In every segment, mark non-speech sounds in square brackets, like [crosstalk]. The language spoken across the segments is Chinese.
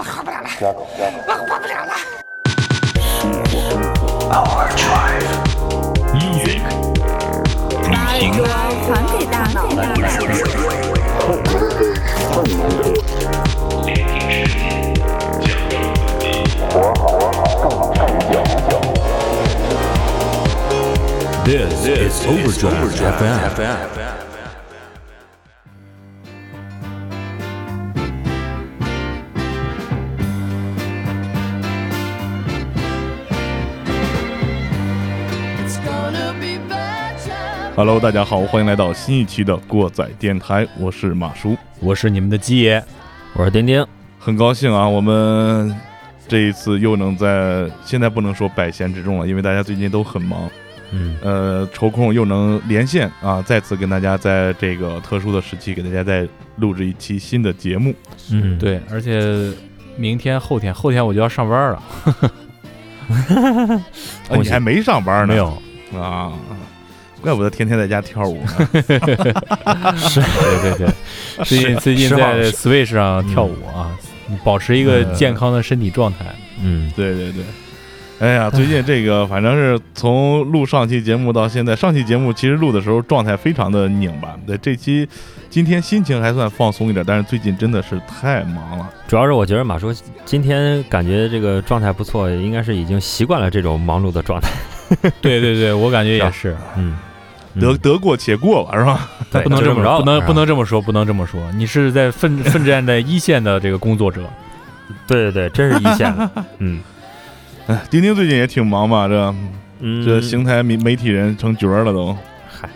我活不了了，我活不了了。Music，把耳朵传给大脑。This is Overdrive FM. Hello，大家好，欢迎来到新一期的过载电台，我是马叔，我是你们的鸡爷，我是丁丁，很高兴啊，我们这一次又能在现在不能说百闲之中了，因为大家最近都很忙，嗯，呃，抽空又能连线啊，再次跟大家在这个特殊的时期给大家再录制一期新的节目。嗯，对，而且明天、后天、后天我就要上班了，[laughs] 啊，你还没上班呢？没有，啊，怪不得天天在家跳舞呢。[laughs] 是，对对对，[laughs] 最近最近在 Switch 上跳舞啊，保持一个健康的身体状态。嗯，对对对，哎呀，最近这个反正是从录上期节目到现在，上期节目其实录的时候状态非常的拧巴，对这期今天心情还算放松一点，但是最近真的是太忙了。主要是我觉得马叔今天感觉这个状态不错，应该是已经习惯了这种忙碌的状态。对对对，我感觉也是，嗯，嗯得得过且过吧，是吧？对 [laughs] 不能这么着，不能不能这么说，不能这么说。你是在奋 [laughs] 奋战在一线的这个工作者，对对对，真是一线了。[laughs] 嗯哎，丁丁最近也挺忙吧？这嗯，这邢台媒媒体人成角儿了都。嗨，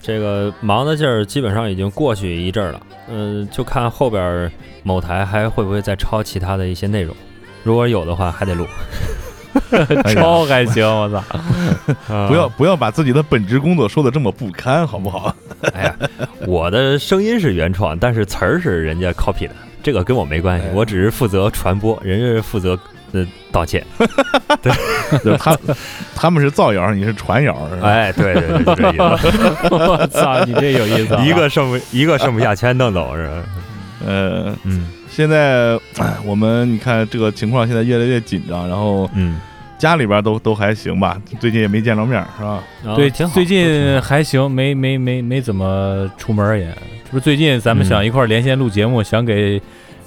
这个忙的劲儿基本上已经过去一阵儿了。嗯，就看后边儿某台还会不会再抄其他的一些内容，如果有的话还得录。[laughs] 超开心，我操！[laughs] 不要不要把自己的本职工作说的这么不堪，好不好？[laughs] 哎呀，我的声音是原创，但是词儿是人家 copy 的，这个跟我没关系哎，我只是负责传播，人家是负责呃道歉。就是他他们是造谣，你是传谣，哎，对对对，就这意思。我操，你这有意思啊！一个剩不一个剩不下，全弄走是吧？呃，嗯现在哎我们你看这个情况现在越来越紧张，然后嗯，家里边都都还行吧，最近也没见着面儿，是吧？对，挺好。最近还行，没没没没怎么出门也。这不是最近咱们想一块儿连线录节目，想给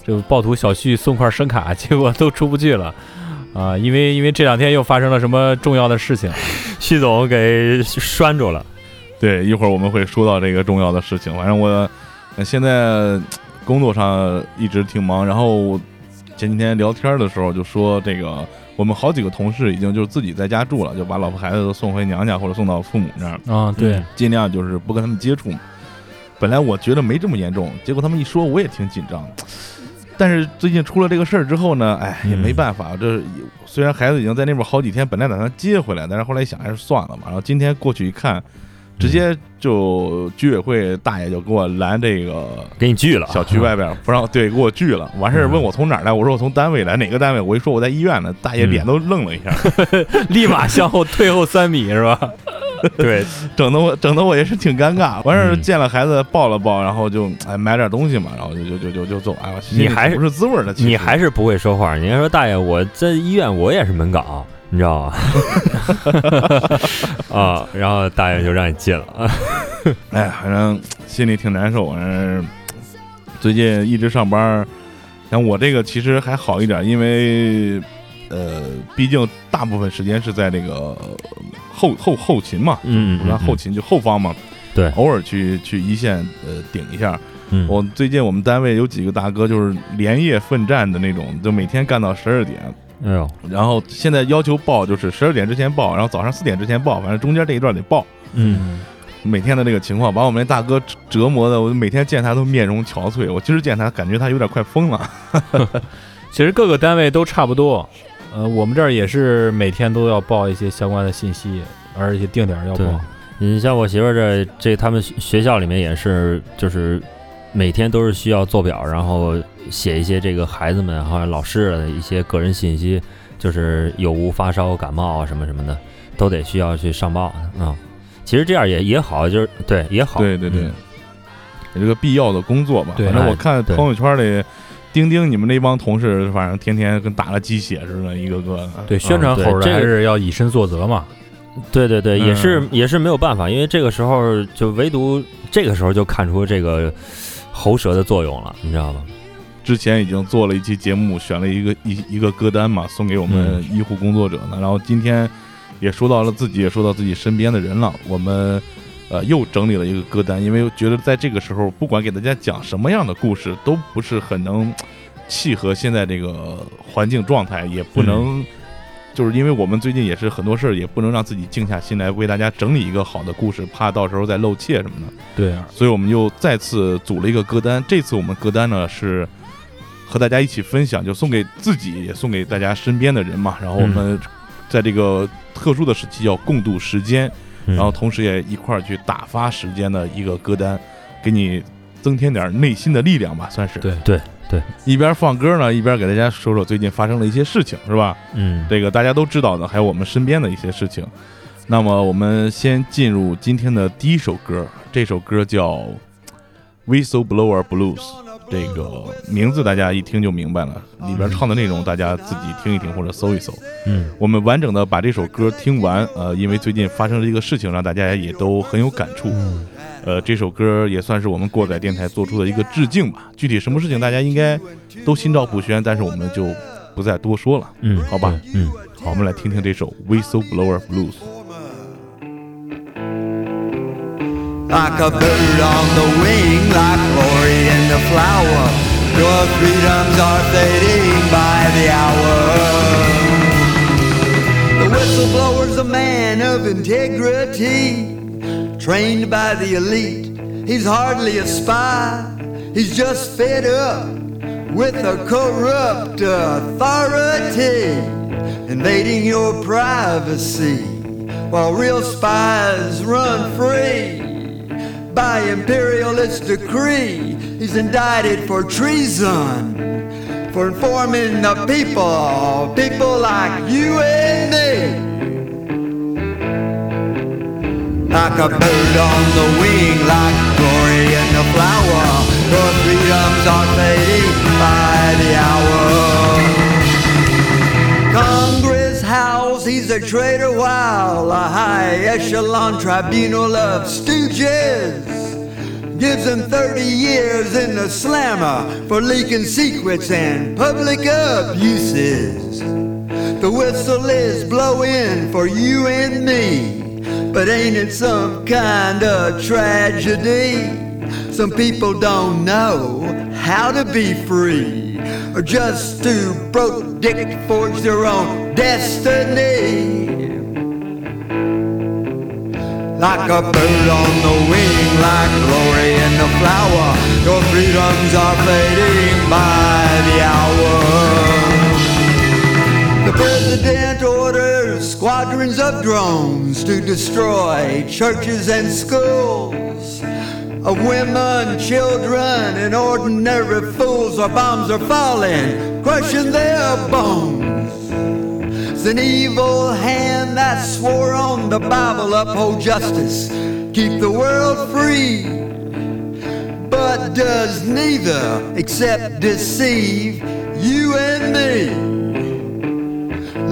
这个暴徒小旭送块声卡，结果都出不去了。啊，[laughs] 因为因为这两天又发生了什么重要的事情，旭总给拴住了。[laughs] 对，一会儿我们会说到这个重要的事情。反正我呃现在工作上一直挺忙，然后前几天聊天的时候就说，这个我们好几个同事已经就是自己在家住了，就把老婆孩子都送回娘家或者送到父母那儿，啊，对，尽量就是不跟他们接触。本来我觉得没这么严重，结果他们一说，我也挺紧张。但是最近出了这个事儿之后呢，哎，也没办法。这虽然孩子已经在那边好几天，本来打算接回来，但是后来一想还是算了吧。然后今天过去一看，直接就居委会大爷就给我拦这个给你拒了，小区外边，[laughs] 不让对给我拒了。完事儿问我从哪儿来，我说我从单位来，哪个单位？我一说我在医院呢，大爷脸都愣了一下，[laughs] 立马向后退后三米是吧？[laughs] 对，整的我整的我也是挺尴尬。完事见了孩子抱了抱，然后就哎买点东西嘛，然后就就就就就走。哎，你还是不是滋味儿的，你还是不会说话。你要说大爷，我在医院我也是门岗，你知道吗？[laughs] 啊，然后大爷就让你进了。[laughs] 哎，反正心里挺难受。反正最近一直上班，像我这个其实还好一点，因为呃，毕竟大部分时间是在那个呃后后后勤嘛，嗯后勤就后方嘛，对偶尔去去一线呃顶一下。嗯，我最近我们单位有几个大哥就是连夜奋战的那种，就每天干到十二点，哎呦，然后现在要求报就是十二点之前报，然后早上四点之前报，反正中间这一段得报。嗯，每天的这个情况，把我们那大哥折折磨的，我每天见他都面容憔悴。我今儿见他，感觉他有点快疯了。[laughs] 其实各个单位都差不多，呃，我们这儿也是每天都要报一些相关的信息，而且定点儿要报。你像我媳妇儿这这，他们学学校里面也是，就是每天都是需要做表，然后写一些这个孩子们还有老师的一些个人信息，就是有无发烧、感冒啊什么什么的，都得需要去上报啊、其实这样也也好，就是对也好。对对对这个必要的工作吧。反正我看朋友圈里钉钉，你们那帮同事，反正天天跟打了鸡血似的，一个个的。对，宣传猴的还对这个是要以身作则嘛。对对对，也是嗯也是没有办法，因为这个时候就唯独这个时候就看出这个喉舌的作用了，你知道吗？之前已经做了一期节目，选了一个一一个歌单嘛，送给我们医护工作者呢。然后今天也说到了自己，也说到自己身边的人了。我们呃又整理了一个歌单，因为觉得在这个时候，不管给大家讲什么样的故事，都不是很能契合现在这个环境状态，也不能。就是因为我们最近也是很多事儿，也不能让自己静下心来为大家整理一个好的故事，怕到时候再露怯什么的。对啊，所以我们又再次组了一个歌单。这次我们歌单呢是和大家一起分享，就送给自己，也送给大家身边的人嘛。然后我们在这个特殊的时期要共度时间，嗯然后同时也一块儿去打发时间的一个歌单，给你增添点内心的力量吧，算是。对对对，一边放歌呢，一边给大家说说最近发生的一些事情，是吧？嗯，这个大家都知道的，还有我们身边的一些事情。那么我们先进入今天的第一首歌，这首歌叫《Whistleblower Blues》，这个名字大家一听就明白了，里边唱的内容大家自己听一听或者搜一搜。嗯我们完整的把这首歌听完，呃，因为最近发生了一个事情，让大家也都很有感触。嗯呃，这首歌也算是我们过载电台做出的一个致敬吧。具体什么事情大家应该都心照不宣，但是我们就不再多说了。嗯，好吧嗯。好，我们来听听这首《Whistleblower Blues》。Like a bird on the wing, like glory in the flower. Your freedoms are fading by the hour. The whistleblower's a man of integrity, trained by the elite. He's hardly a spy, he's just fed up with a corrupt authority, invading your privacy while real spies run free. By imperialist decree, he's indicted for treason, for informing the people, people like you and me. Like a bird on the wing, like glory in the flower, your freedoms are fading by the hour. House, he's a traitor while a high echelon tribunal of stooges gives him 30 years in the slammer for leaking secrets and public abuses. The whistle is blowing for you and me, but ain't it some kind of tragedy? Some people don't know how to be free, or just too broke dick to forge their own destiny. Like a bird on the wing, like glory in the flower, your freedoms are fading by the hour. The president orders squadrons of drones to destroy churches and schools of women, children, and ordinary fools. Our bombs are falling, crushing their bones. It's an evil hand that swore on the Bible uphold justice, keep the world free, but does neither except deceive you and me.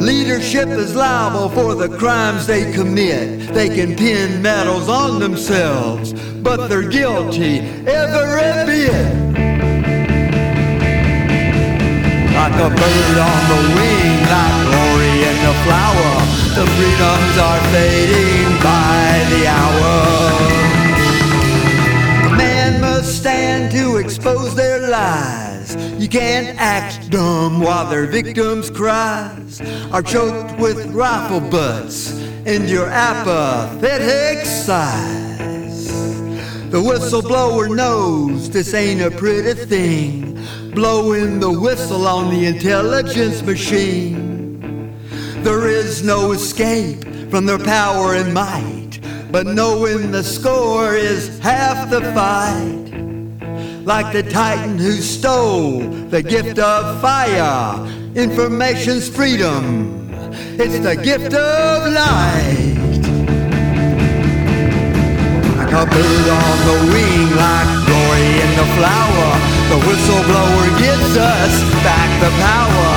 Leadership is liable for the crimes they commit. They can pin medals on themselves, but they're guilty every bit. Like a bird on the wing, like glory in the flower, the freedoms are fading by the hour. A man must stand to expose their lies. You can't act dumb while their victims' cries are choked with rifle butts and your apathetic sighs. The whistleblower knows this ain't a pretty thing, blowing the whistle on the intelligence machine. There is no escape from their power and might, but knowing the score is half the fight. Like the titan who stole the gift of fire, information's freedom. It's the gift of light. A bird on the wing, like glory in the flower. The whistleblower gives us back the power.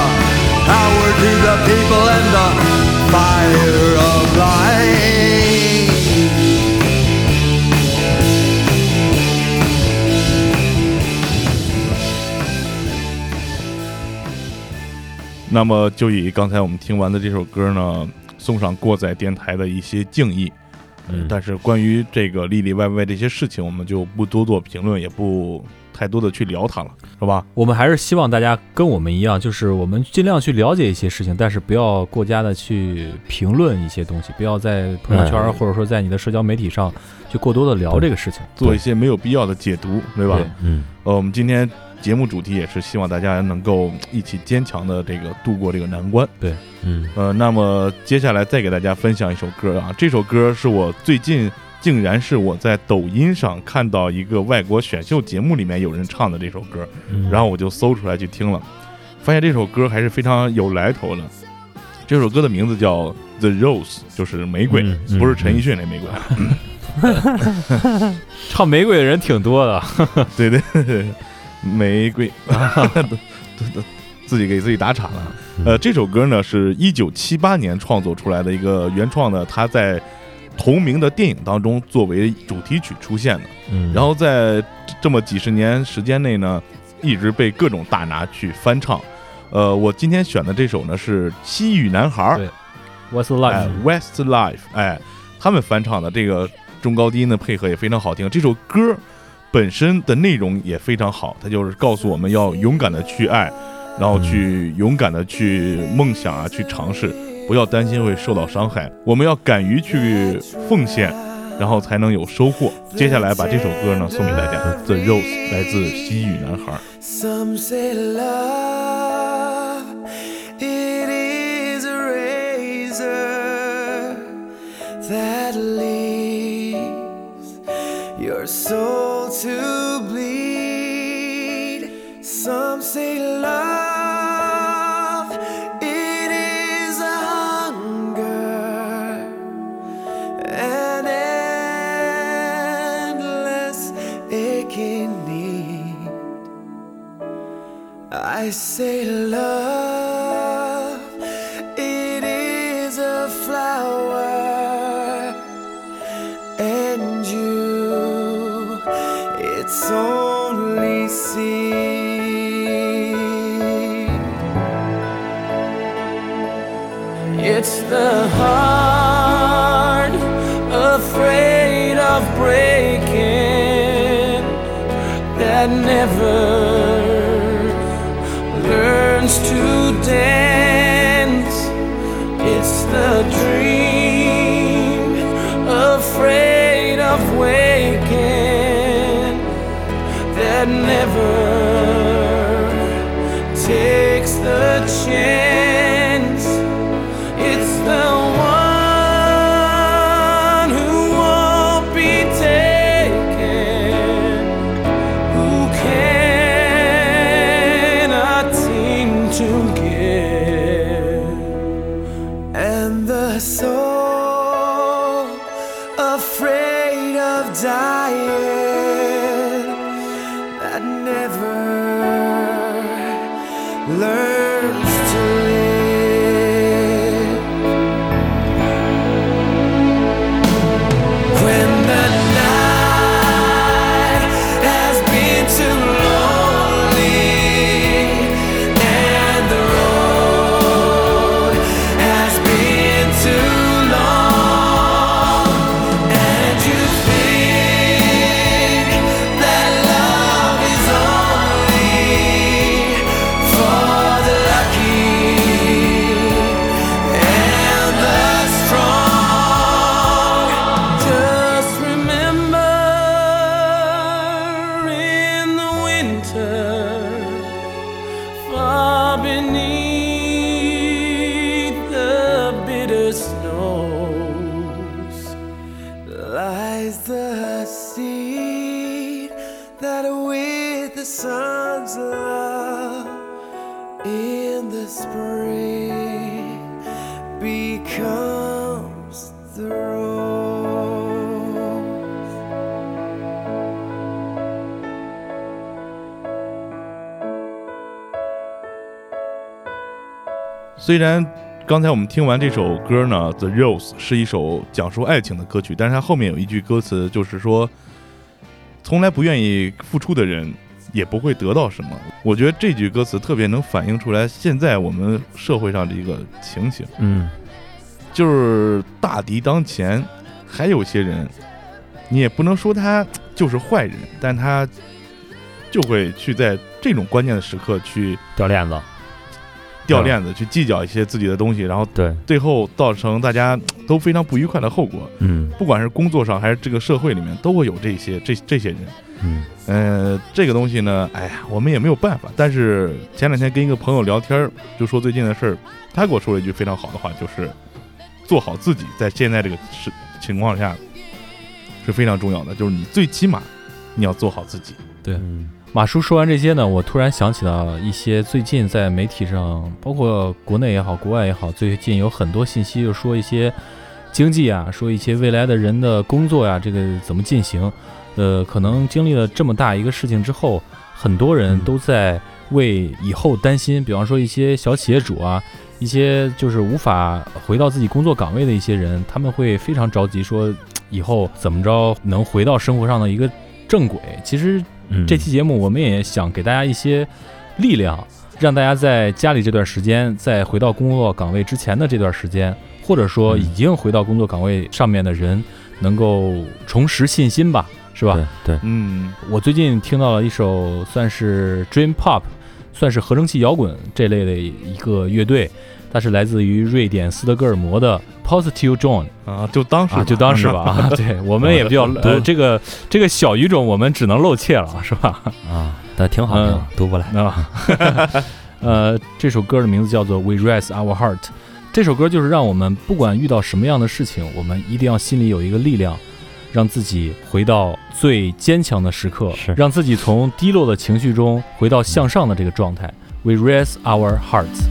Power to the people and the fire of life. 那么就以刚才我们听完的这首歌呢，送上过载电台的一些敬意。嗯但是关于这个里里外外这些事情，我们就不多做评论，也不太多的去聊它了，是吧？我们还是希望大家跟我们一样，就是我们尽量去了解一些事情，但是不要过加的去评论一些东西，不要在朋友圈哎或者说在你的社交媒体上去过多的聊这个事情。做一些没有必要的解读，对吧？对嗯呃，我们今天节目主题也是希望大家能够一起坚强的这个度过这个难关。对嗯呃，那么接下来再给大家分享一首歌啊，这首歌是我最近竟然是我在抖音上看到一个外国选秀节目里面有人唱的这首歌，嗯，然后我就搜出来去听了，发现这首歌还是非常有来头的。这首歌的名字叫《The Rose》，就是玫瑰，嗯嗯不是陈奕迅那玫瑰。[laughs] 唱玫瑰的人挺多的，对 [laughs] 对对，玫瑰，[laughs] 都都都自己给自己打岔了。呃，这首歌呢是一九七八年创作出来的一个原创的，它在同名的电影当中作为主题曲出现的。嗯，然后在这么几十年时间内呢，一直被各种大拿去翻唱。呃，我今天选的这首呢是西域男孩儿对 What's 哎 Life？Westlife，哎，他们翻唱的这个中高低音的配合也非常好听。这首歌本身的内容也非常好，它就是告诉我们要勇敢的去爱，然后去勇敢的去梦想啊，去尝试，不要担心会受到伤害。我们要敢于去奉献，然后才能有收获。接下来把这首歌呢送给大家，《The Rose》来自西域男孩。Some say love, it is a razor that leaves your soul to bleed. Some say love, it is a hunger, an endless aching need. I say breaking that never 虽然刚才我们听完这首歌呢，《The Rose》是一首讲述爱情的歌曲，但是它后面有一句歌词，就是说，从来不愿意付出的人，也不会得到什么。我觉得这句歌词特别能反映出来现在我们社会上的一个情形，嗯。就是大敌当前，还有些人，你也不能说他就是坏人，但他就会去在这种关键的时刻去掉链子，掉链子，去计较一些自己的东西，然后对，最后造成大家都非常不愉快的后果。嗯不管是工作上还是这个社会里面，都会有这些这这些人。嗯呃，这个东西呢，哎呀，我们也没有办法。但是前两天跟一个朋友聊天儿，就说最近的事儿，他给我说了一句非常好的话，就是做好自己，在现在这个是情况下是非常重要的。就是你最起码你要做好自己。嗯马叔说完这些呢，我突然想起了一些最近在媒体上，包括国内也好，国外也好，最近有很多信息，就说一些经济啊，说一些未来的人的工作呀、这个怎么进行。呃，可能经历了这么大一个事情之后，很多人都在为以后担心。比方说一些小企业主啊，一些就是无法回到自己工作岗位的一些人，他们会非常着急，说以后怎么着能回到生活上的一个正轨。其实嗯，这期节目我们也想给大家一些力量，让大家在家里这段时间，在回到工作岗位之前的这段时间，或者说嗯已经回到工作岗位上面的人，能够重拾信心吧，是吧？对对，嗯，我最近听到了一首算是 Dream Pop，算是合成器摇滚这类的一个乐队，它是来自于瑞典斯德哥尔摩的 Positive John。啊，就当时啊，就当时吧。[laughs] 啊，对我们也比较呃，这个这个小语种我们只能露怯了，[laughs] 是吧？啊，但挺好，嗯挺好读不来。啊，[laughs] 呃，这首歌的名字叫做《We Raise Our Heart》。这首歌就是让我们不管遇到什么样的事情，我们一定要心里有一个力量，让自己回到最坚强的时刻是，让自己从低落的情绪中回到向上的这个状态。We raise our hearts。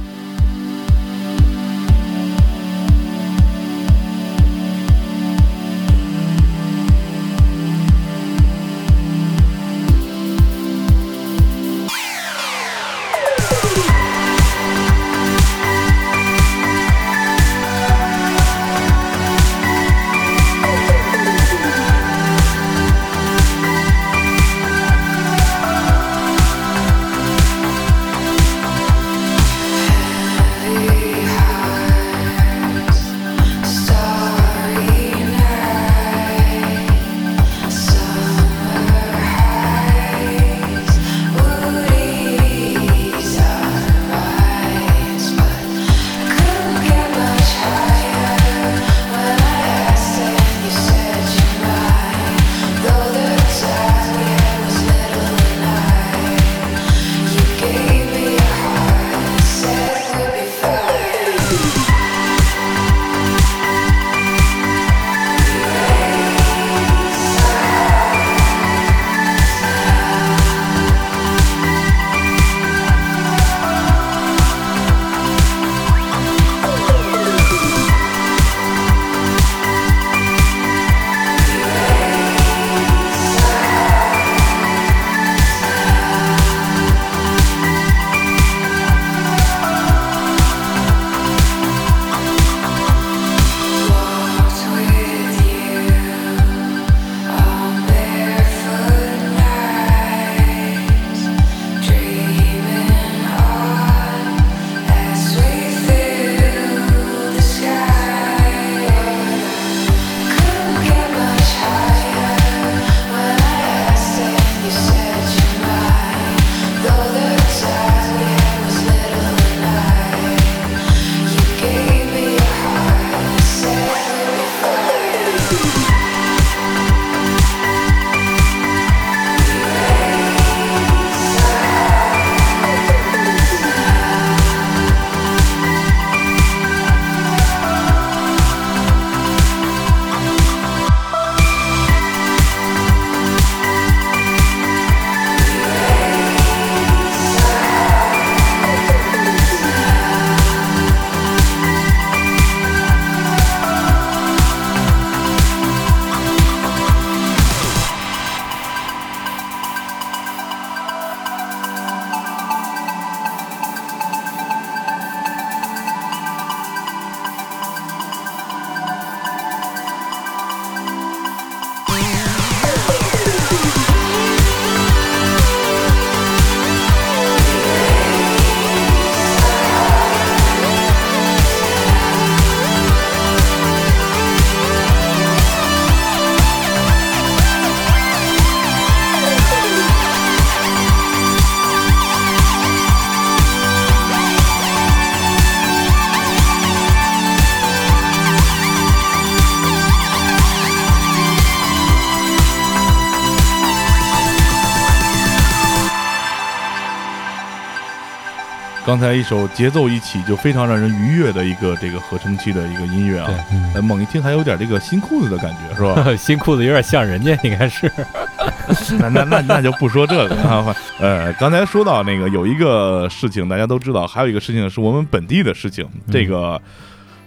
刚才一首节奏一起就非常让人愉悦的一个这个合成器的一个音乐啊，呃猛一听还有点这个新裤子的感觉，是吧？[laughs] 新裤子有点像人家，应该是。[laughs] 那那那那就不说这个啊。呃，刚才说到那个有一个事情大家都知道，还有一个事情是我们本地的事情。这个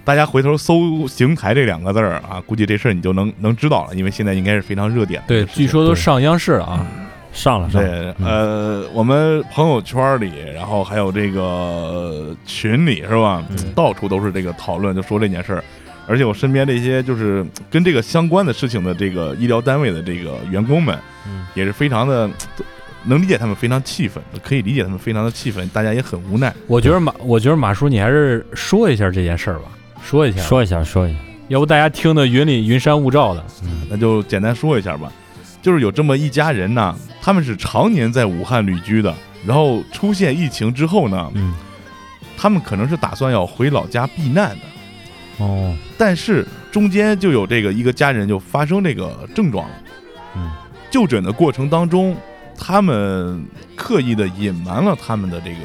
大家回头搜“邢台”这两个字儿啊，估计这事儿你就能能知道了，因为现在应该是非常热点的对。据说都上央视了啊。上了上了，对，呃，我们朋友圈里，然后还有这个群里，是吧？到处都是这个讨论，就说这件事儿。而且我身边这些就是跟这个相关的事情的这个医疗单位的这个员工们，嗯。也是非常的能理解他们非常气愤，可以理解他们非常的气愤，大家也很无奈。我觉得马，我觉得马叔，你还是说一下这件事儿吧，说一下，说一下说一下，要不大家听的云里云山雾罩的。那就简单说一下吧，就是有这么一家人呢，他们是常年在武汉旅居的，然后出现疫情之后呢，嗯，他们可能是打算要回老家避难的。哦，但是中间就有这个一个家人就发生这个症状了，嗯，就诊的过程当中，他们刻意的隐瞒了他们的这个，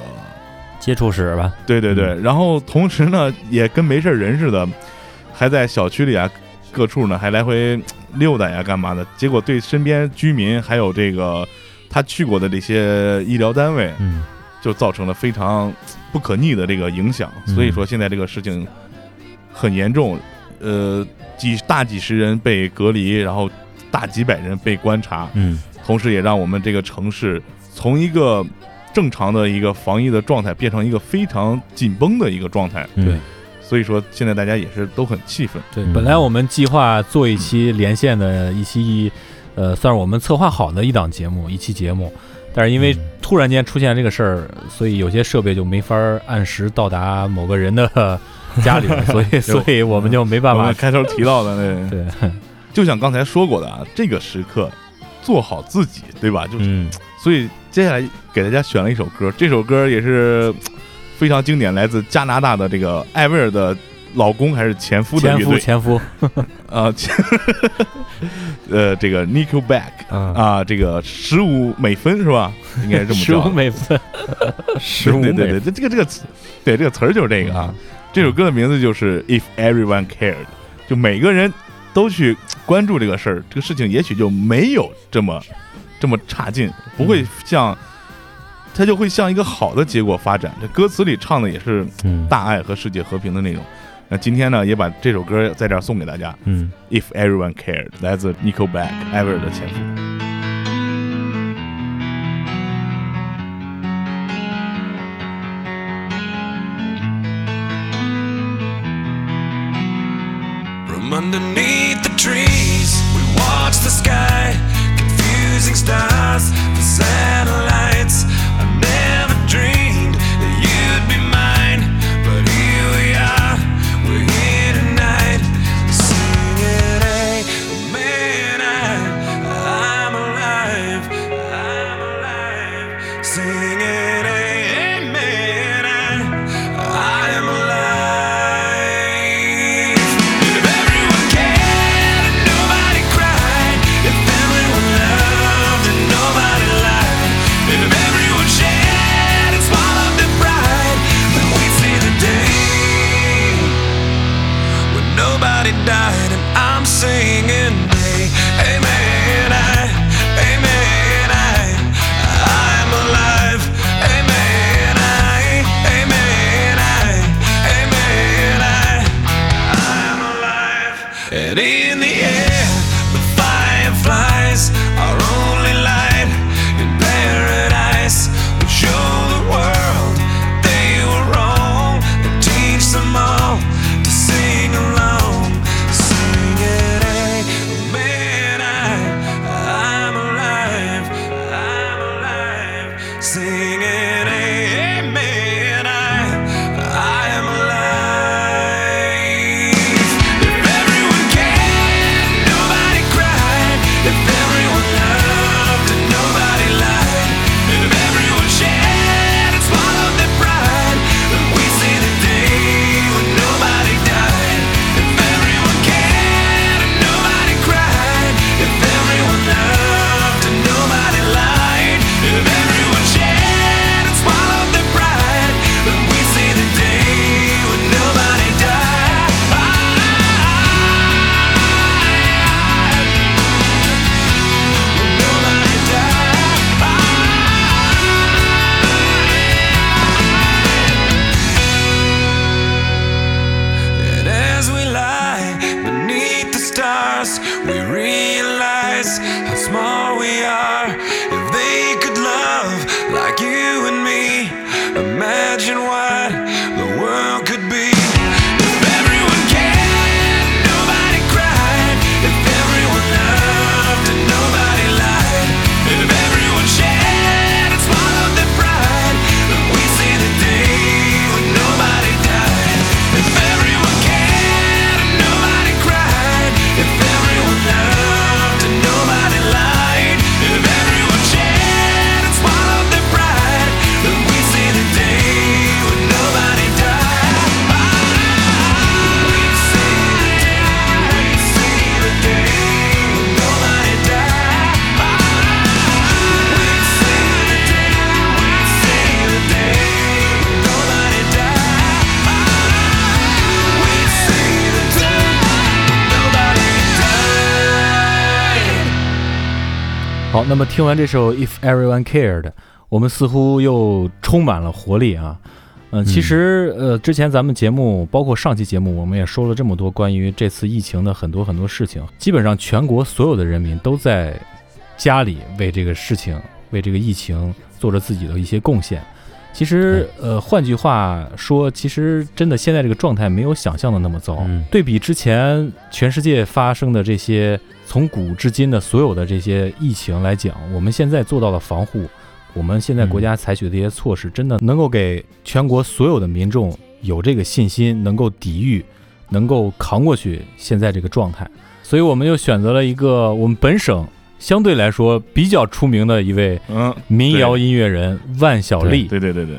接触史吧，对对对，然后同时呢，也跟没事人似的，还在小区里啊各处呢还来回溜达呀干嘛的，结果对身边居民还有这个他去过的这些医疗单位，嗯就造成了非常不可逆的这个影响。嗯所以说现在这个事情很严重，呃，几大几十人被隔离，然后大几百人被观察，嗯同时也让我们这个城市从一个正常的一个防疫的状态变成一个非常紧绷的一个状态。嗯对所以说现在大家也是都很气愤。对，嗯本来我们计划做一期连线的一期，呃，算是我们策划好的一档节目，一期节目，但是因为嗯突然间出现这个事儿，所以有些设备就没法按时到达某个人的家里，[laughs] 所以所以我们就没办法。开头提到的那，[laughs] 对，就像刚才说过的啊，这个时刻做好自己，对吧？就是嗯所以接下来给大家选了一首歌，这首歌也是非常经典，来自加拿大的这个艾薇儿的老公还是前夫的前夫乐队。前夫，[laughs] 啊，前呃，这个 Nickelback 啊，啊，这个十五美分是吧？应该是这么十五美分，[laughs] 十五美对对对，对这个这个词，对这个词儿就是这个啊。这首歌的名字就是 If Everyone Cared，就每个人都去关注这个事儿，这个事情也许就没有这么这么差劲，不会像 它就会向一个好的结果发展。这歌词里唱的也是嗯大爱和世界和平的内容。那今天呢，也把这首歌在这儿送给大家。嗯 If Everyone Cared，来自 Nickelback 艾薇儿的前夫。 From underneath the trees, we watch the sky, confusing stars, the satellites. 那么听完这首《If Everyone Cared》，我们似乎又充满了活力啊。嗯、其实呃，之前咱们节目，包括上期节目，我们也说了这么多关于这次疫情的很多很多事情。基本上全国所有的人民都在家里为这个事情、为这个疫情做着自己的一些贡献。其实，呃，换句话说，其实真的现在这个状态没有想象的那么糟。嗯对比之前全世界发生的这些从古至今的所有的这些疫情来讲，我们现在做到了防护，我们现在国家采取的这些措施，真的能够给全国所有的民众有这个信心，能够抵御，能够扛过去现在这个状态。所以，我们又选择了一个我们本省相对来说比较出名的一位嗯，民谣音乐人万晓利。对对对对，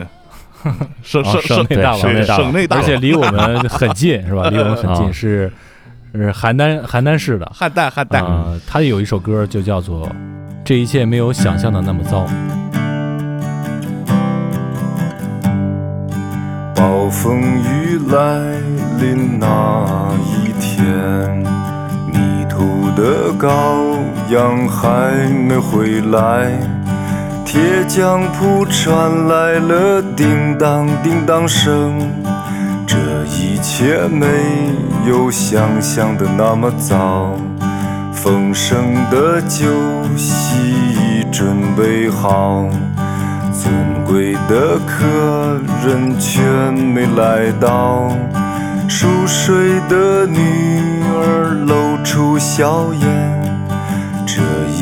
[laughs] 省啊省省内大佬省内大佬省内大，而且离我们很近，是吧？[laughs] 离我们很近，啊是是邯郸邯郸市的。汉代汉代，啊、他有一首歌就叫做《这一切没有想象的那么糟》。暴风雨来临那一天，迷途的羔羊还没回来，铁匠铺传来了叮当叮当声。这一切没有想象的那么早，丰盛的酒席已准备好。尊贵的客人却没来到，熟睡的女儿露出笑颜。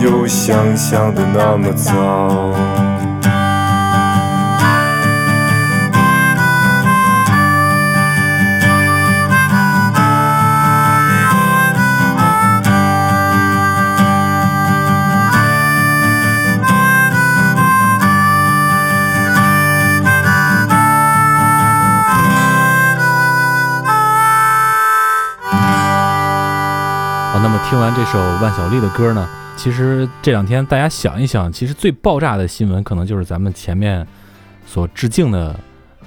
有想象的那么糟。听完这首万晓利的歌呢，其实这两天大家想一想，其实最爆炸的新闻可能就是咱们前面所致敬的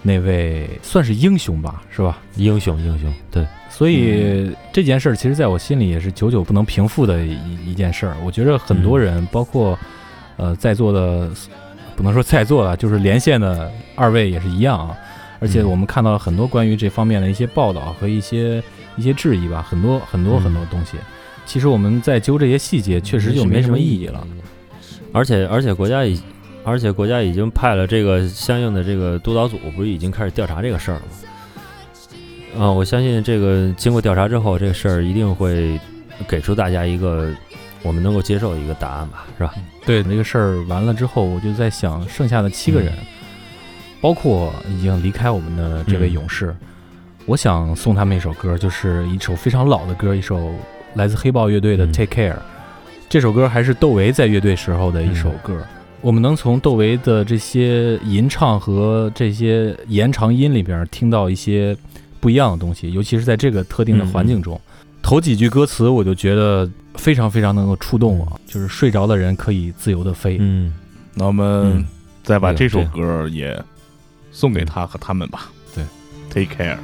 那位，算是英雄吧，是吧？英雄英雄，对，所以这件事儿，其实在我心里也是久久不能平复的一一件事儿。我觉得很多人，包括呃在座的，不能说在座的，就是连线的二位也是一样啊。而且我们看到了很多关于这方面的一些报道和一些一些质疑吧，很多很多嗯很多东西。其实我们在揪这些细节，确实就没什么意义了。而且而且国家已而且国家已经派了这个相应的这个督导组，不是已经开始调查这个事儿了吗？啊，我相信这个经过调查之后，这个事儿一定会给出大家一个我们能够接受的一个答案吧，是吧？对那个事儿完了之后，我就在想，剩下的七个人，包括已经离开我们的这位嗯勇士，我想送他们一首歌，就是一首非常老的歌，一首来自黑豹乐队的《嗯 Take Care》。这首歌还是窦唯在乐队时候的一首歌。我们能从窦唯的这些吟唱和这些延长音里边听到一些不一样的东西，尤其是在这个特定的环境中。头几句歌词我就觉得非常非常能够触动我，就是睡着的人可以自由的飞。嗯，那我们嗯再把这首歌也送给他和他们吧。对，Take care。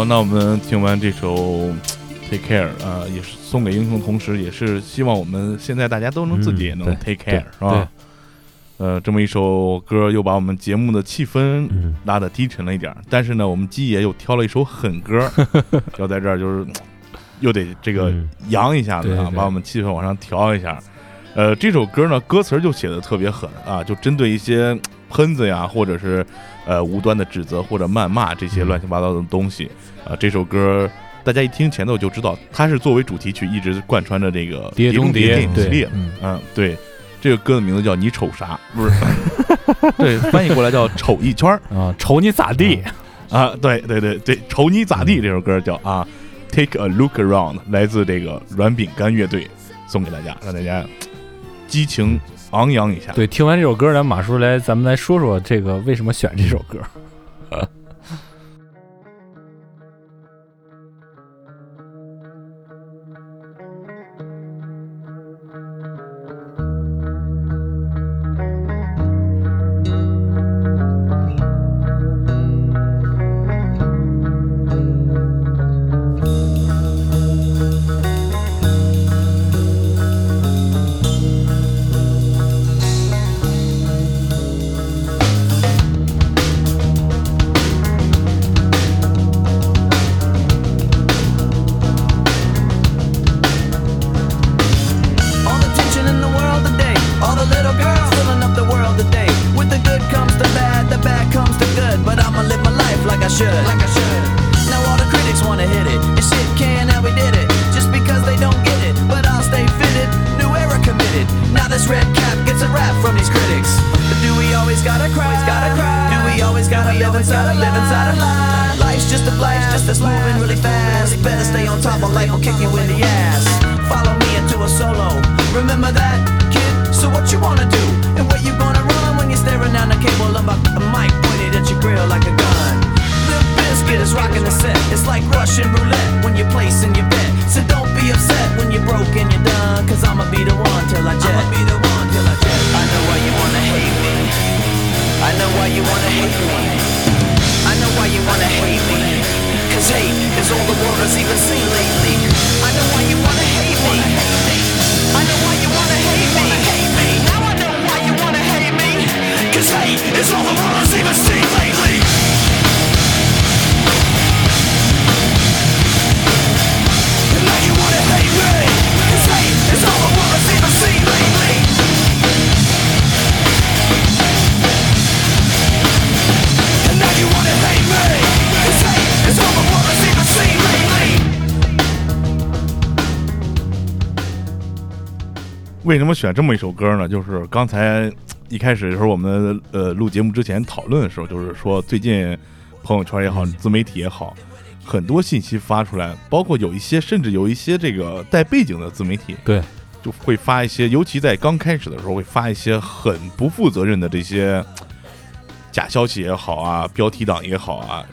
哦，那我们听完这首《Take Care》啊、也是送给英雄，同时也是希望我们现在大家都能自己也能嗯 take care，是吧？呃，这么一首歌又把我们节目的气氛嗯拉的低沉了一点儿，但是呢，我们鸡爷又挑了一首狠歌，[laughs] 要在这儿就是又得这个嗯扬一下子啊，把我们气氛往上调一下。呃，这首歌呢，歌词就写的特别狠啊，就针对一些喷子呀，或者是呃无端的指责或者谩骂这些嗯乱七八糟的东西啊。这首歌大家一听前奏就知道，它是作为主题曲一直贯穿着这个《碟中中谍》电影系列对。嗯嗯，对，这个歌的名字叫《你瞅啥》，不是？[laughs] 对，翻译过来叫“瞅一圈儿 [laughs] 啊，瞅你咋地？啊，对对对对，瞅你咋地？这首歌叫啊，Take a Look Around，来自这个软饼干乐队，送给大家，让大家激情昂扬一下。对，听完这首歌，咱马叔来，咱们来说说这个为什么选这首歌。为什么选这么一首歌呢？就是刚才一开始的时候，我们呃录节目之前讨论的时候，就是说最近朋友圈也好，自媒体也好，很多信息发出来，包括有一些甚至有一些这个带背景的自媒体，对，就会发一些，尤其在刚开始的时候会发一些很不负责任的这些假消息也好啊，标题党也好啊，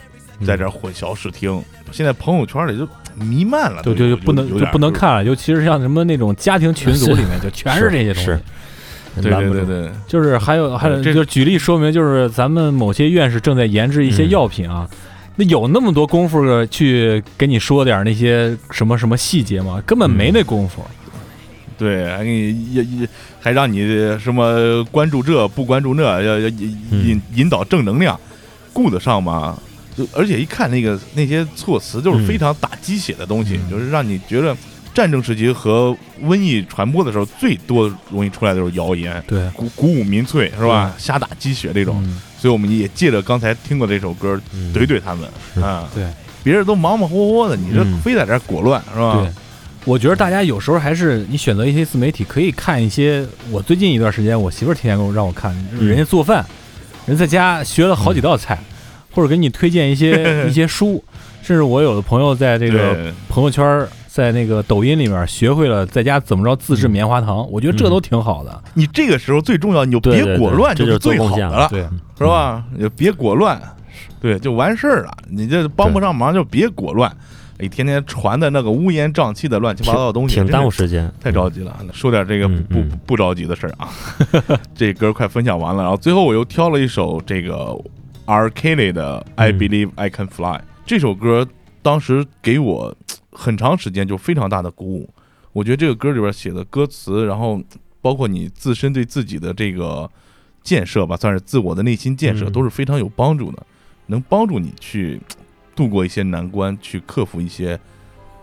在这混淆视听。现在朋友圈里就弥漫了，就就就不能就不能看了，尤其是像什么那种家庭群组里面，[laughs] 就全是这些东西是。对对对对，就是还有还有，这就举例说明，就是咱们某些院士正在研制一些嗯药品啊，那有那么多功夫去给你说点那些什么什么细节吗？根本没那功夫。对，还给你也也还让你什么关注这不关注那，要要引引引导正能量，顾得上吗？就而且一看那个那些措辞，就是非常打鸡血的东西，嗯就是让你觉得战争时期和瘟疫传播的时候，最多容易出来的就是谣言，对，鼓鼓舞民粹是吧？瞎打鸡血这种，嗯，所以我们也借着刚才听过这首歌，嗯怼怼他们是啊。对别人都忙忙活活的，你这嗯非在这裹乱是吧？对。我觉得大家有时候还是你选择一些自媒体，可以看一些。我最近一段时间，我媳妇儿天天给我让我看，就是人家做饭，人在家学了好几道菜，或者给你推荐一些 [laughs] 一些书，甚至我有的朋友在这个朋友圈，在那个抖音里面学会了在家怎么着自制棉花糖，我觉得这都挺好的。你这个时候最重要，你就别对对对裹乱，就是最好的了，对，是吧？你就别裹乱，对，就完事儿了。你这帮不上忙就别裹乱，你天天传的那个乌烟瘴气的乱七八糟的东西，挺耽误时间，太着急了。说点这个不不不着急的事儿啊。[laughs] 这歌快分享完了，然后最后我又挑了一首这个 R. Kelly 的《I 嗯 Believe I Can Fly》。这首歌当时给我很长时间就非常大的鼓舞。我觉得这个歌里边写的歌词，然后包括你自身对自己的这个建设吧，算是自我的内心建设，嗯都是非常有帮助的，能帮助你去度过一些难关，去克服一些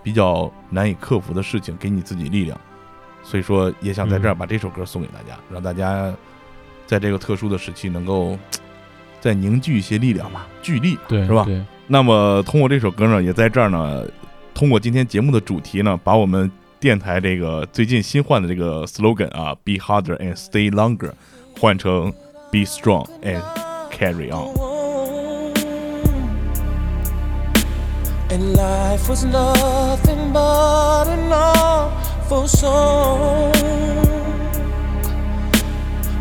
比较难以克服的事情，给你自己力量。所以说，也想在这儿嗯把这首歌送给大家，让大家在这个特殊的时期能够再凝聚一些力量吧，聚力，对，是吧？对，那么通过这首歌呢，也在这儿呢，通过今天节目的主题呢，把我们电台这个最近新换的这个 slogan 啊，Be harder and stay longer，换成 Be strong and carry on。And life was nothing but an awful song.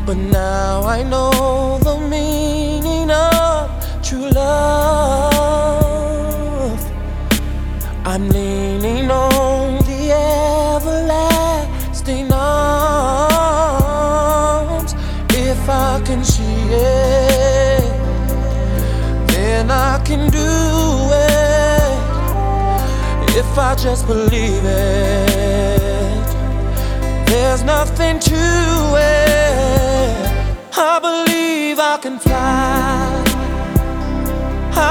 But now I know the meaning of true love. I'm leaning on the everlasting arms. If I can see it, then I can do it. If I just believe it, there's nothing to it. I believe I can fly.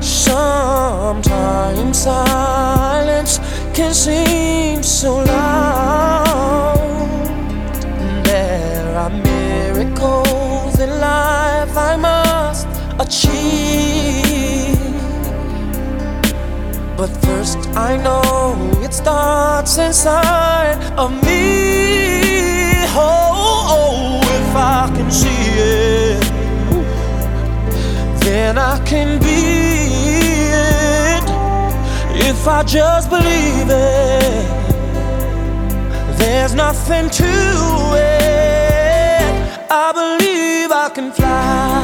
Sometimes silence can seem so loud. There are miracles in life I must achieve. But first, I know it starts inside of me. Oh, oh, if I can see it, then I can be it. If I just believe it, there's nothing to it. I believe I can fly.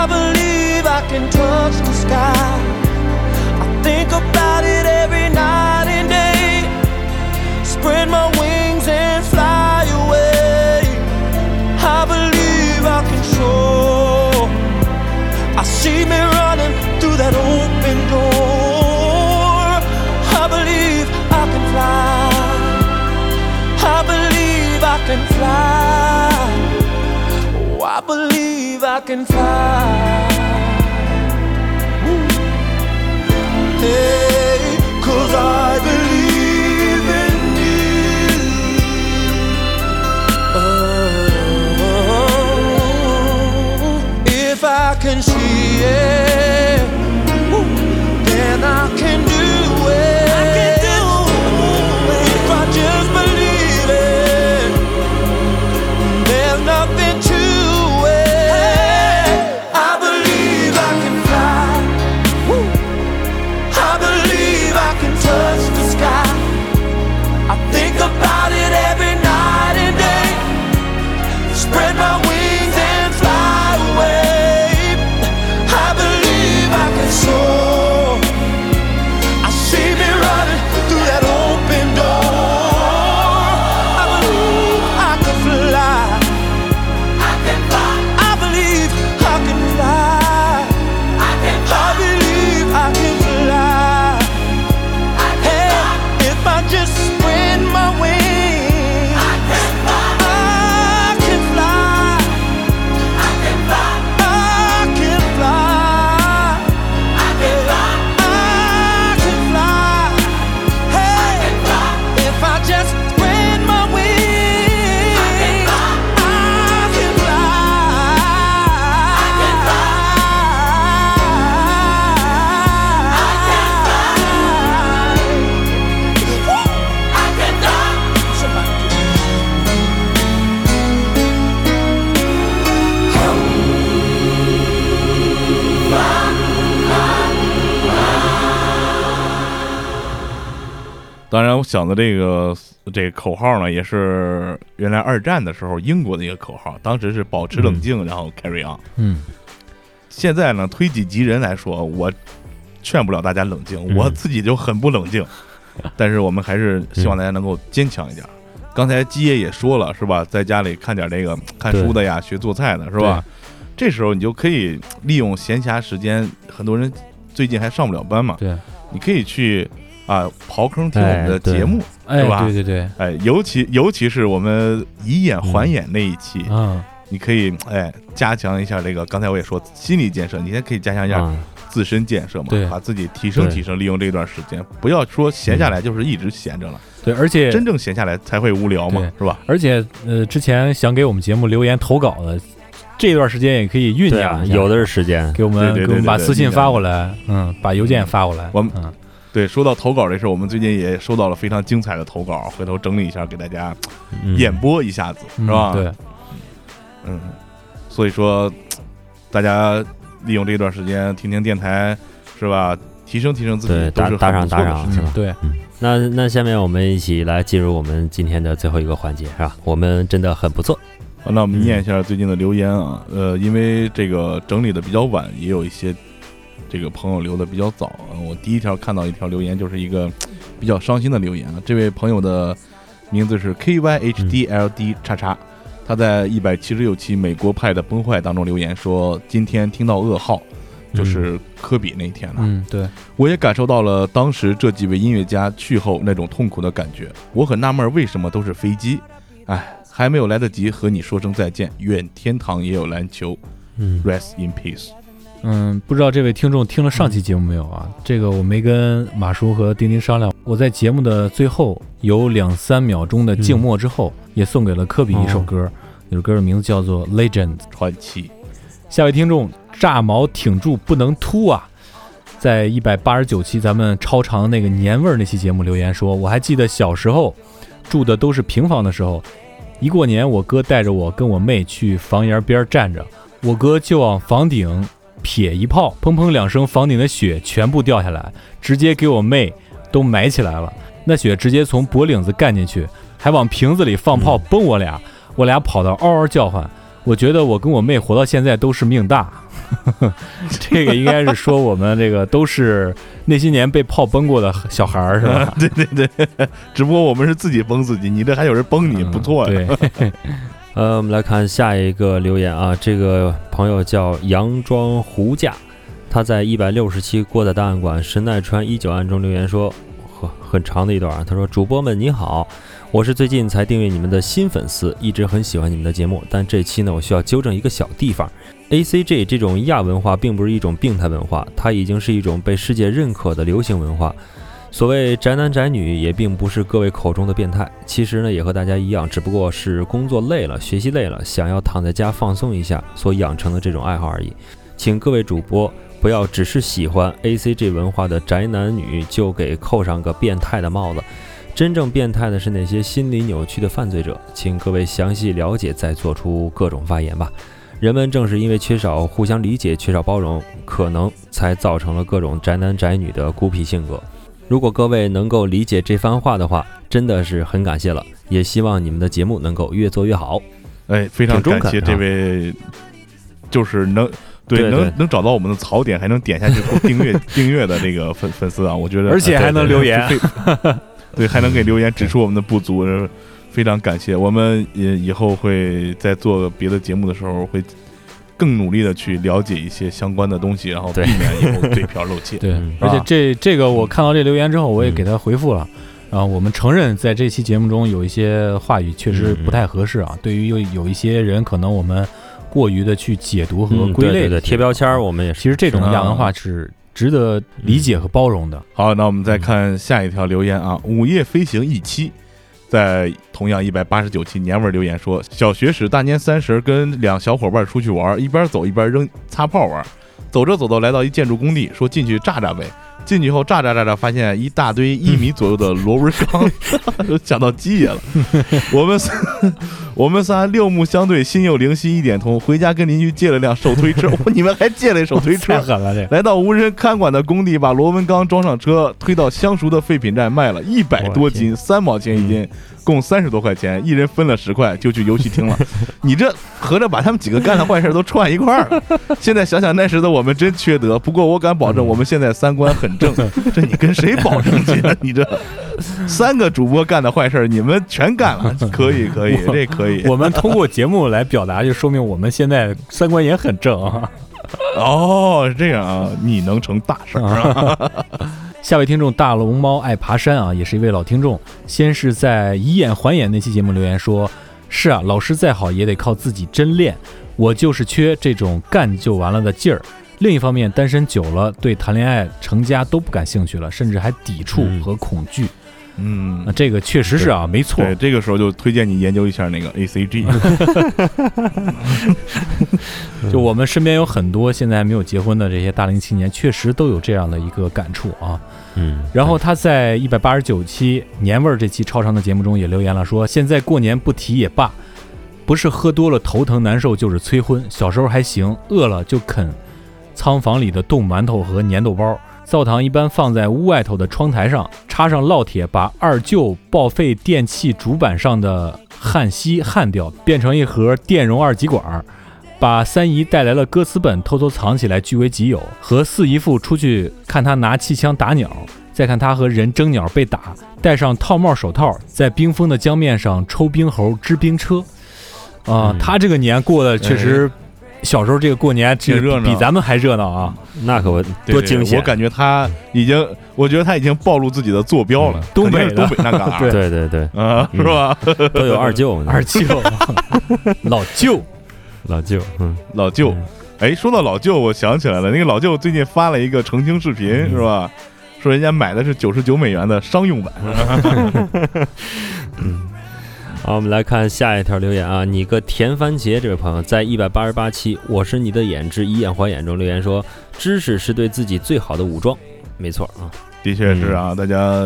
I believe I can touch the sky. I think about it every night I believe I can fly. Hey, cause I 想的这个这个口号呢，也是原来二战的时候英国的一个口号，当时是保持冷静，然后 carry on。嗯现在呢，推己及人来说，我劝不了大家冷静，我自己就很不冷静。[laughs] 但是我们还是希望大家能够坚强一点。刚才基爷也说了，是吧？在家里看点这个看书的呀，学做菜的是吧？这时候你就可以利用闲暇时间，很多人最近还上不了班嘛，对，你可以去啊刨坑听我们的节目，哎是吧？对对对，哎，尤其尤其是我们以眼还眼那一期，嗯。你可以哎加强一下这个。刚才我也说心理建设，你先可以加强一下啊，自身建设嘛，对把自己提升提升，利用这段时间，不要说闲下来就是一直闲着了，对，而且真正闲下来才会无聊嘛，是吧？而且呃，之前想给我们节目留言投稿的，这段时间也可以酝酿一下，有的是时间。给我们对对对给我们把私信发过来，嗯，把邮件发过来，我们嗯对，说到投稿这事儿，我们最近也收到了非常精彩的投稿，回头整理一下给大家嗯演播一下子，嗯是吧？对，嗯，所以说大家利用这段时间听听电台，是吧？提升提升自己对都是打打赏打赏事情嗯对，那那下面我们一起来进入我们今天的最后一个环节，是吧？我们真的很不错。那我们念一下最近的留言啊，呃，因为这个整理的比较晚，也有一些这个朋友留的比较早。呃我第一条看到一条留言，就是一个比较伤心的留言啊。这位朋友的名字是 K Y H D L D 叉叉，他在一百七十六期美国派的崩坏当中留言说，今天听到噩耗，就是科比那一天了。嗯对，我也感受到了当时这几位音乐家去后那种痛苦的感觉。我很纳闷，为什么都是飞机？哎，还没有来得及和你说声再见。愿天堂也有篮球嗯，，Rest in peace。嗯，不知道这位听众听了上期节目没有啊？这个我没跟马叔和丁丁商量。我在节目的最后有两三秒钟的静默之后，也送给了科比一首歌，那首歌的名字叫做《Legend》。传奇，下位听众炸毛挺住不能秃啊，在一百八十九期咱们超长那个年味儿那期节目留言说，我还记得小时候住的都是平房的时候，一过年我哥带着我跟我妹去房檐边站着，我哥就往房顶撇一炮，砰砰两声，房顶的雪全部掉下来，直接给我妹都埋起来了，那雪直接从脖领子干进去，还往瓶子里放炮崩我俩，我俩跑到嗷嗷叫唤。我觉得我跟我妹活到现在都是命大，[laughs] 这个应该是说我们这个都是那些年被炮崩过的小孩儿，是吧？[laughs] 对对对，只不过我们是自己崩自己，你这还有人崩你，不错呀。对，呃，我们来看下一个留言啊，这个朋友叫杨庄胡架，他在一百六十期郭仔档案馆神奈川一九案中留言说，很很长的一段啊，他说：“主播们你好，我是最近才订阅你们的新粉丝，一直很喜欢你们的节目，但这期呢，我需要纠正一个小地方。A C G 这种亚文化并不是一种病态文化，它已经是一种被世界认可的流行文化。所谓宅男宅女，也并不是各位口中的变态。其实呢，也和大家一样，只不过是工作累了、学习累了，想要躺在家放松一下所养成的这种爱好而已。请各位主播不要只是喜欢 A C G 文化的宅男女，就给扣上个变态的帽子。真正变态的是那些心理扭曲的犯罪者，请各位详细了解，再做出各种发言吧。人们正是因为缺少互相理解、缺少包容，可能才造成了各种宅男宅女的孤僻性格。如果各位能够理解这番话的话，真的是很感谢了。也希望你们的节目能够越做越好。哎，非常感谢这位，就是能对对对能能找到我们的槽点，还能点下去订阅 [laughs] 订阅的这个粉粉丝啊，我觉得而且还能留言，对 [laughs] 对，还能给留言指出我们的不足，呃非常感谢。我们也以后会在做别的节目的时候，会更努力的去了解一些相关的东西，然后避免以后嘴瓢漏气。[laughs] 对嗯，而且啊这这个我看到这留言之后，我也嗯给他回复了。啊，我们承认在这期节目中有一些话语确实不太合适啊。对于有有一些人，可能我们过于的去解读和嗯归类对对对，贴标签儿我们也是。其实这种啊亚文化是值得理解和包容的。好，那我们再看下一条留言啊，午夜飞行一期。在同样一百八十九期年味留言说，小学时大年三十跟两小伙伴出去玩，一边走一边扔擦炮玩，走着走着来到一建筑工地，说进去炸炸呗。进去以后炸炸炸炸，发现一大堆一米左右的螺纹钢，[laughs] 就想到鸡爷了。我们三我们仨六目相对，心有灵犀一点通，回家跟邻居借了辆手推车，[laughs] 我你们还借了一手推车太，狠了这个。来到无人看管的工地，把螺纹钢装上车，推到相熟的废品站卖了，一百多斤，三毛钱一斤，共三十多块钱，一人分了十块，就去游戏厅了。[laughs] 你这合着把他们几个干的坏事都串一块儿了。现在想想那时的我们真缺德，不过我敢保证，我们现在三观很正。[laughs] 这你跟谁保证去了？你这三个主播干的坏事，你们全干了，可以可以，这可以。我们通过节目来表达，就说明我们现在三观也很正啊。哦，是这样啊，你能成大事儿啊？[laughs] 下位听众大龙猫爱爬山啊，也是一位老听众。先是在以眼还眼那期节目留言说：“是啊，老师再好也得靠自己真练，我就是缺这种干就完了的劲儿。”另一方面，单身久了，对谈恋爱、成家都不感兴趣了，甚至还抵触和恐惧。嗯那，这个确实是啊，没错。对，这个时候就推荐你研究一下那个 ACG。[laughs] [laughs] 就我们身边有很多现在还没有结婚的这些大龄青年，确实都有这样的一个感触啊。嗯，然后他在一百八十九期年味儿这期超长的节目中也留言了，说现在过年不提也罢，不是喝多了头疼难受，就是催婚。小时候还行，饿了就啃仓房里的冻馒头和粘豆包。灶堂一般放在屋外头的窗台上，插上烙铁，把二舅报废电器主板上的焊锡焊掉，变成一盒电容二极管儿。把三姨带来了歌词本偷偷藏起来据为己有，和四姨父出去看他拿气枪打鸟，再看他和人争鸟被打，戴上套帽手套，在冰封的江面上抽冰猴、支冰车。啊、嗯他这个年过得确实，小时候这个过年这挺热闹。比咱们还热闹啊！那可我对对多惊险！我感觉他已经，我觉得他已经暴露自己的坐标了，东北东北那旮旯，[laughs] 对。对对，啊，是吧？都有二舅，[laughs] 二舅、[laughs] 老舅，老舅，嗯，老舅。嗯，哎，说到老舅，我想起来了，那个老舅最近发了一个澄清视频，嗯。是吧？说人家买的是九十九美元的商用版，好，我们来看下一条留言啊，你个甜番茄这位朋友在一百八十八期《我是你的眼之以眼还眼》中留言说，知识是对自己最好的武装，没错啊，的确是啊，大家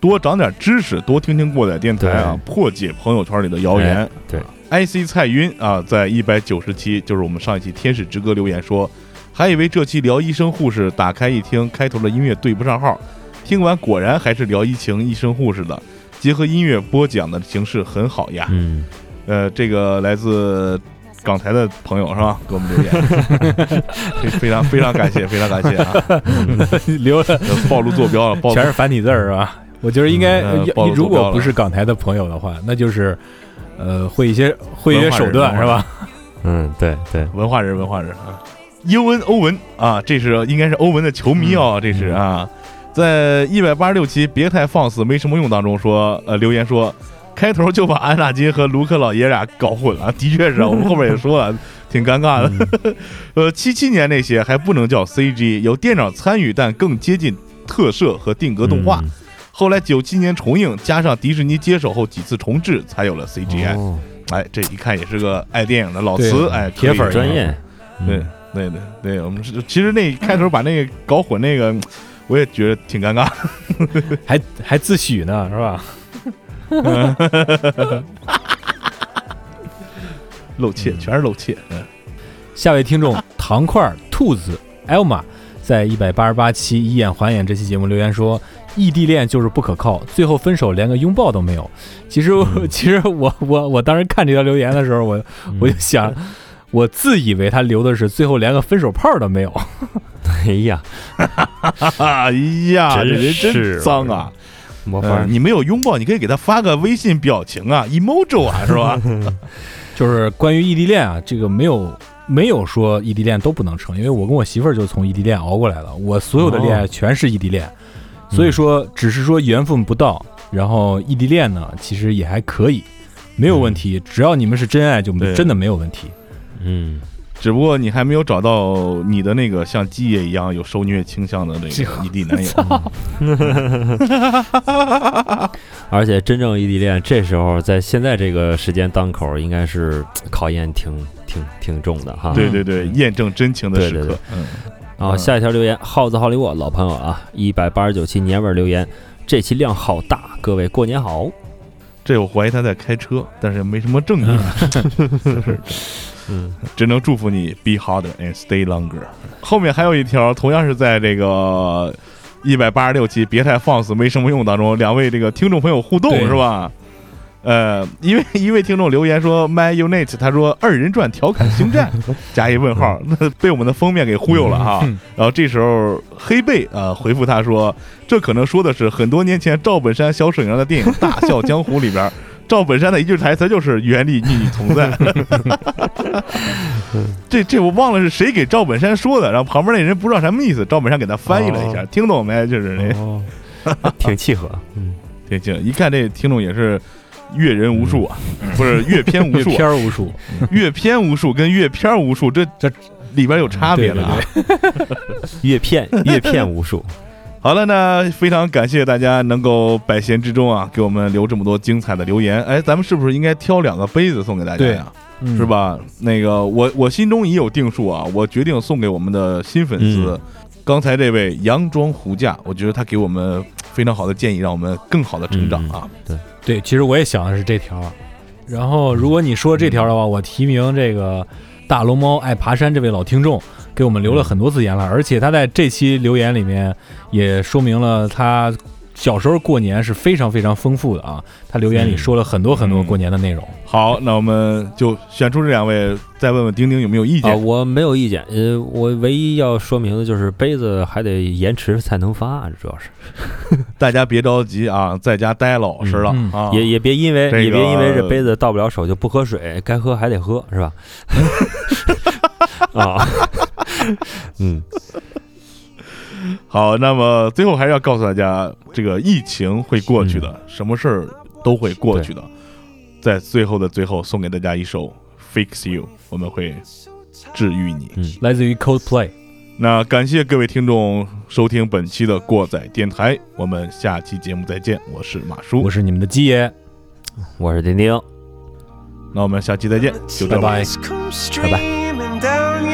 多长点知识，多听听过载电台啊，破解朋友圈里的谣言。哎对，IC 蔡云啊，在一百九十期，就是我们上一期《天使之歌》留言说，还以为这期聊医生护士，打开一听，开头的音乐对不上号，听完果然还是聊医情、医生护士的，结合音乐播讲的形式很好呀。嗯，呃，这个来自港台的朋友是吧？给我们留言，非 [laughs] 非常非常感谢，非常感谢啊！[laughs] 留暴露坐标了，暴露全是繁体字儿是吧？我觉得应该，嗯如果不是港台的朋友的话，那就是，呃，会一些会一些手段是吧？嗯，对对，文化人，文化人啊。英文·欧文啊，这是应该是欧文的球迷哦，这是啊，在一百八十六期别太放肆没什么用当中说，呃，留言说开头就把安纳金和卢克老爷俩搞混了，的确是啊，我们后边也说了，挺尴尬的。[laughs] 呃，七七年那些还不能叫 CG，有电脑参与，但更接近特摄和定格动画。嗯后来九七年重映，加上迪士尼接手后几次重置，才有了 CGI。哦哎，这一看也是个爱电影的老词，哎，铁粉儿专业，对嗯对对对，我们是其实那开头把那个搞混那个，我也觉得挺尴尬。[laughs] 还还自诩呢是吧？[laughs] 露怯，全是露怯。嗯，下位听众糖块儿兔子 Elma 在一百八十八期以眼还眼这期节目留言说，异地恋就是不可靠，最后分手连个拥抱都没有。其实，[laughs] 其实我我我当时看这条留言的时候，我我就想，我自以为他留的是最后连个分手炮都没有。哎呀，哎呀，这人真脏啊！模范儿，呃你没有拥抱，你可以给他发个微信表情啊，emoji 啊，[laughs] 是吧？[laughs] 就是关于异地恋啊，这个没有没有说异地恋都不能成，因为我跟我媳妇儿就从异地恋熬过来了，我所有的恋爱全是异地恋，所以说只是说缘分不到，然后异地恋呢其实也还可以，没有问题，只要你们是真爱，就对真的没有问题。嗯，只不过你还没有找到你的那个像基爷一样有受虐倾向的那个异地男友。[laughs] [laughs] 而且真正异地恋，这时候在现在这个时间档口，应该是考验挺挺挺重的哈。对对对，验证真情的时刻对对对。嗯，然后下一条留言，耗子好礼我老朋友啊，一百八十九期年味儿留言，这期量好大，各位过年好。这我怀疑他在开车，但是没什么证据，[laughs] 嗯，只能祝福你 be harder and stay longer。后面还有一条，同样是在这个一百八十六期别太放肆没什么用当中，两位这个听众朋友互动是吧？呃，一位 [laughs] 一位听众留言说，My Unit，他说二人转调侃星战，[laughs] 加一问号，那被我们的封面给忽悠了哈。然后这时候黑贝呃回复他说，这可能说的是很多年前赵本山小沈阳的电影《大笑江湖》里边，赵本山的一句台词就是“原力与你同在” [laughs] 这这我忘了是谁给赵本山说的，然后旁边那人不知道什么意思，赵本山给他翻译了一下，哦听懂没？就是那哦，挺契合。嗯，[laughs] 挺挺，一看这听众也是阅人无数啊，不是阅片无数啊，片无数，[laughs] 阅片无数跟阅片无数这这里边有差别的啊。阅片阅片无数。好了，那非常感谢大家能够百闲之中啊给我们留这么多精彩的留言。哎，咱们是不是应该挑两个杯子送给大家对呀？嗯是？吧？那个我我心中已有定数啊，我决定送给我们的新粉丝。嗯刚才这位佯装胡架，我觉得他给我们非常好的建议，让我们更好的成长啊。对对，其实我也想的是这条。然后，如果你说这条的话，我提名这个大龙猫爱爬山这位老听众，给我们留了很多次言了，而且他在这期留言里面也说明了他小时候过年是非常非常丰富的啊。他留言里说了很多很多过年的内容。好，那我们就选出这两位，再问问丁丁有没有意啊，见。我没有意见。呃，我唯一要说明的就是杯子还得延迟才能发，主要是 [laughs] 大家别着急啊，在家待老实了、嗯啊。也也别因为这个也别因为这杯子到不了手就不喝水，该喝还得喝，是吧？[laughs] [laughs] 啊，[laughs] 嗯，好，那么最后还是要告诉大家，这个疫情会过去的，嗯什么事儿都会过去的。在最后的最后，送给大家一首《Fix You》，我们会治愈你。来自于 Coldplay。那感谢各位听众收听本期的过载电台，我们下期节目再见。我是马叔我，是你们的鸡爷，我是丁丁，那我们下期再见，就这拜拜。拜。come